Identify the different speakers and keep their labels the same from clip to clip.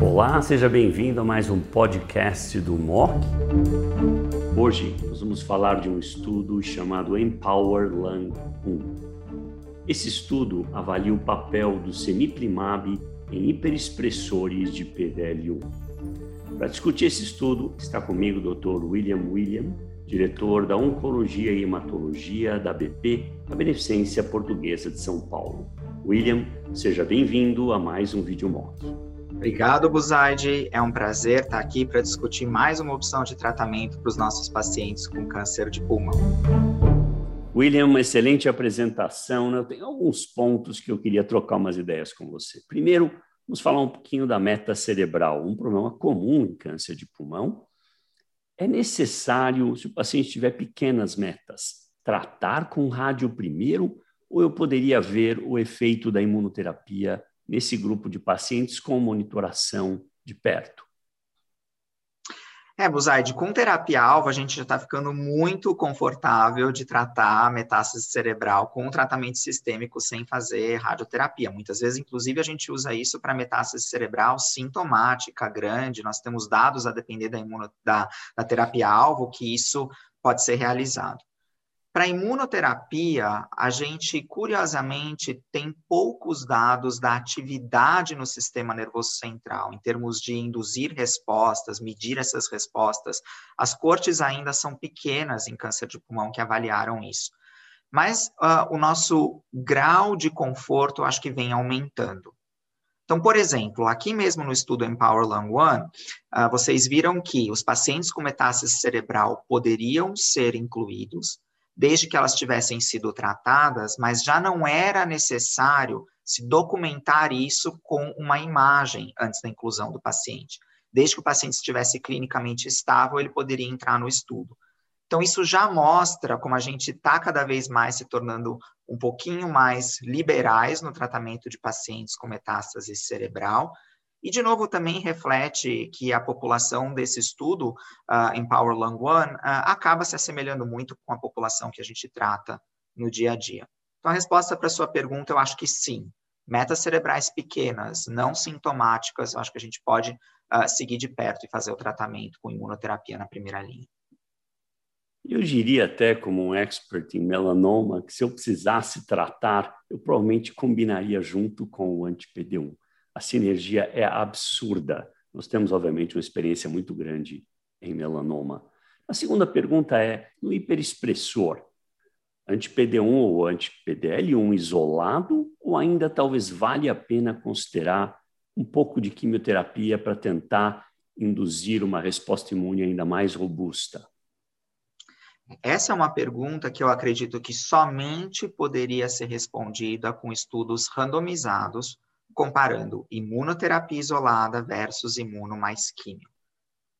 Speaker 1: Olá, seja bem-vindo a mais um podcast do MOC. Hoje nós vamos falar de um estudo chamado Empower Lung 1. Esse estudo avalia o papel do semiplimab em hiperexpressores de PDL1. Para discutir esse estudo, está comigo o Dr. William William, diretor da Oncologia e Hematologia da BP, a Beneficência Portuguesa de São Paulo. William, seja bem-vindo a mais um vídeo mock.
Speaker 2: Obrigado, Buzaide. É um prazer estar aqui para discutir mais uma opção de tratamento para os nossos pacientes com câncer de pulmão.
Speaker 1: William, uma excelente apresentação. Né? Eu tenho alguns pontos que eu queria trocar umas ideias com você. Primeiro, vamos falar um pouquinho da meta cerebral, um problema comum em câncer de pulmão. É necessário, se o paciente tiver pequenas metas, tratar com rádio primeiro, ou eu poderia ver o efeito da imunoterapia nesse grupo de pacientes com monitoração de perto?
Speaker 2: É, Buzaide, com terapia-alvo, a gente já está ficando muito confortável de tratar a metástase cerebral com tratamento sistêmico sem fazer radioterapia. Muitas vezes, inclusive, a gente usa isso para metástase cerebral sintomática, grande. Nós temos dados a depender da, imuno, da, da terapia-alvo que isso pode ser realizado. Para imunoterapia, a gente, curiosamente, tem poucos dados da atividade no sistema nervoso central, em termos de induzir respostas, medir essas respostas. As cortes ainda são pequenas em câncer de pulmão que avaliaram isso. Mas uh, o nosso grau de conforto, acho que vem aumentando. Então, por exemplo, aqui mesmo no estudo Empower Lung One, uh, vocês viram que os pacientes com metástase cerebral poderiam ser incluídos, desde que elas tivessem sido tratadas, mas já não era necessário se documentar isso com uma imagem antes da inclusão do paciente. Desde que o paciente estivesse clinicamente estável, ele poderia entrar no estudo. Então, isso já mostra como a gente está cada vez mais se tornando um pouquinho mais liberais no tratamento de pacientes com metástase cerebral, e, de novo, também reflete que a população desse estudo, uh, em Power Lung One, uh, acaba se assemelhando muito com a população que a gente trata no dia a dia. Então, a resposta para a sua pergunta, eu acho que sim. Metas cerebrais pequenas, não sintomáticas, eu acho que a gente pode uh, seguir de perto e fazer o tratamento com imunoterapia na primeira linha.
Speaker 1: Eu diria até como um expert em melanoma que se eu precisasse tratar, eu provavelmente combinaria junto com o anti-PD1 a sinergia é absurda. Nós temos, obviamente, uma experiência muito grande em melanoma. A segunda pergunta é: no hiperexpressor, anti-PD1 ou anti-PDL1 isolado, ou ainda talvez vale a pena considerar um pouco de quimioterapia para tentar induzir uma resposta imune ainda mais robusta?
Speaker 2: Essa é uma pergunta que eu acredito que somente poderia ser respondida com estudos randomizados comparando imunoterapia isolada versus imuno mais químio.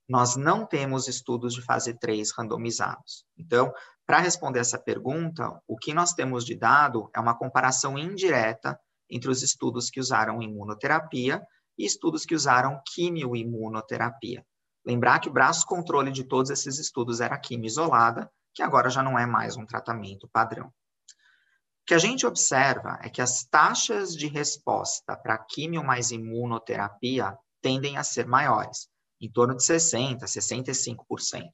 Speaker 2: Nós não temos estudos de fase 3 randomizados. Então, para responder essa pergunta, o que nós temos de dado é uma comparação indireta entre os estudos que usaram imunoterapia e estudos que usaram quimioimunoterapia. Lembrar que o braço controle de todos esses estudos era quimio isolada, que agora já não é mais um tratamento padrão. O que a gente observa é que as taxas de resposta para químio mais imunoterapia tendem a ser maiores, em torno de 60%, 65%,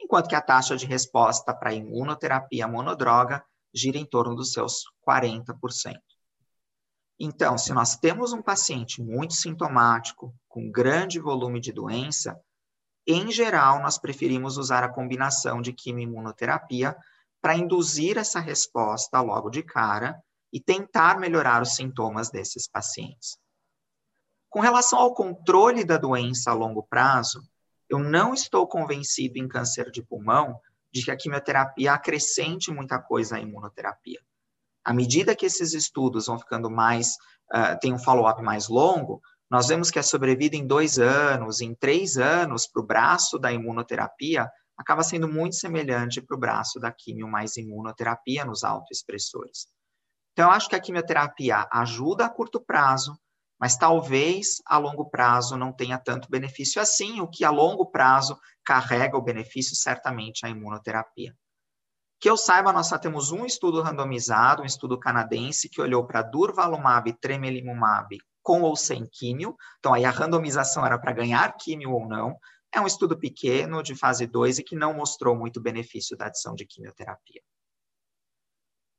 Speaker 2: enquanto que a taxa de resposta para imunoterapia monodroga gira em torno dos seus 40%. Então, se nós temos um paciente muito sintomático, com grande volume de doença, em geral, nós preferimos usar a combinação de quimio-imunoterapia para induzir essa resposta logo de cara e tentar melhorar os sintomas desses pacientes. Com relação ao controle da doença a longo prazo, eu não estou convencido em câncer de pulmão de que a quimioterapia acrescente muita coisa à imunoterapia. À medida que esses estudos vão ficando mais, uh, tem um follow-up mais longo, nós vemos que a sobrevida em dois anos, em três anos, para o braço da imunoterapia acaba sendo muito semelhante para o braço da quimio mais imunoterapia nos autoexpressores. Então, eu acho que a quimioterapia ajuda a curto prazo, mas talvez a longo prazo não tenha tanto benefício assim, o que a longo prazo carrega o benefício certamente a imunoterapia. Que eu saiba, nós só temos um estudo randomizado, um estudo canadense, que olhou para durvalumab e tremelimumab com ou sem químio. Então, aí a randomização era para ganhar químio ou não. É um estudo pequeno, de fase 2, e que não mostrou muito benefício da adição de quimioterapia.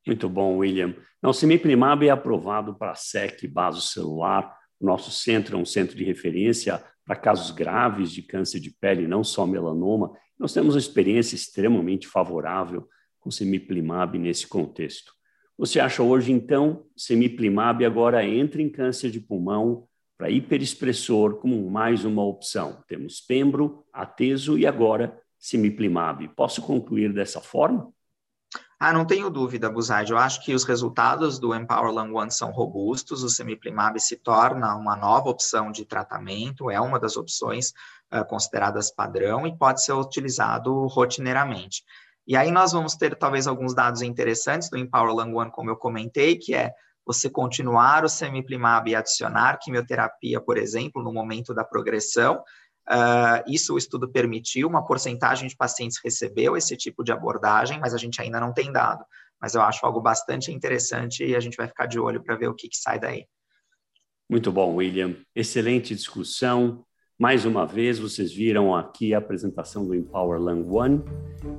Speaker 1: Muito bom, William. O Cemiplimab é aprovado para SEC celular. O nosso centro é um centro de referência para casos graves de câncer de pele, não só melanoma. Nós temos uma experiência extremamente favorável com Semiplimab nesse contexto. Você acha hoje, então, Semiplimab agora entra em câncer de pulmão para hiperexpressor como mais uma opção? Temos Pembro, Ateso e agora Semiplimab. Posso concluir dessa forma?
Speaker 2: Ah, não tenho dúvida, Buzaide. Eu acho que os resultados do Empower Lung One são robustos. O semiplimab se torna uma nova opção de tratamento, é uma das opções uh, consideradas padrão e pode ser utilizado rotineiramente. E aí nós vamos ter talvez alguns dados interessantes do Empower Lung One, como eu comentei, que é você continuar o semiplimab e adicionar quimioterapia, por exemplo, no momento da progressão, Uh, isso o estudo permitiu, uma porcentagem de pacientes recebeu esse tipo de abordagem, mas a gente ainda não tem dado. Mas eu acho algo bastante interessante e a gente vai ficar de olho para ver o que, que sai daí.
Speaker 1: Muito bom, William. Excelente discussão. Mais uma vez, vocês viram aqui a apresentação do Empower Lung One,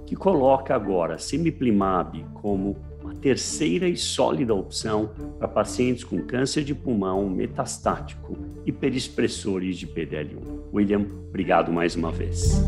Speaker 1: que coloca agora Semiplimab como uma terceira e sólida opção para pacientes com câncer de pulmão metastático e perexpressores de PDL1. William, obrigado mais uma vez.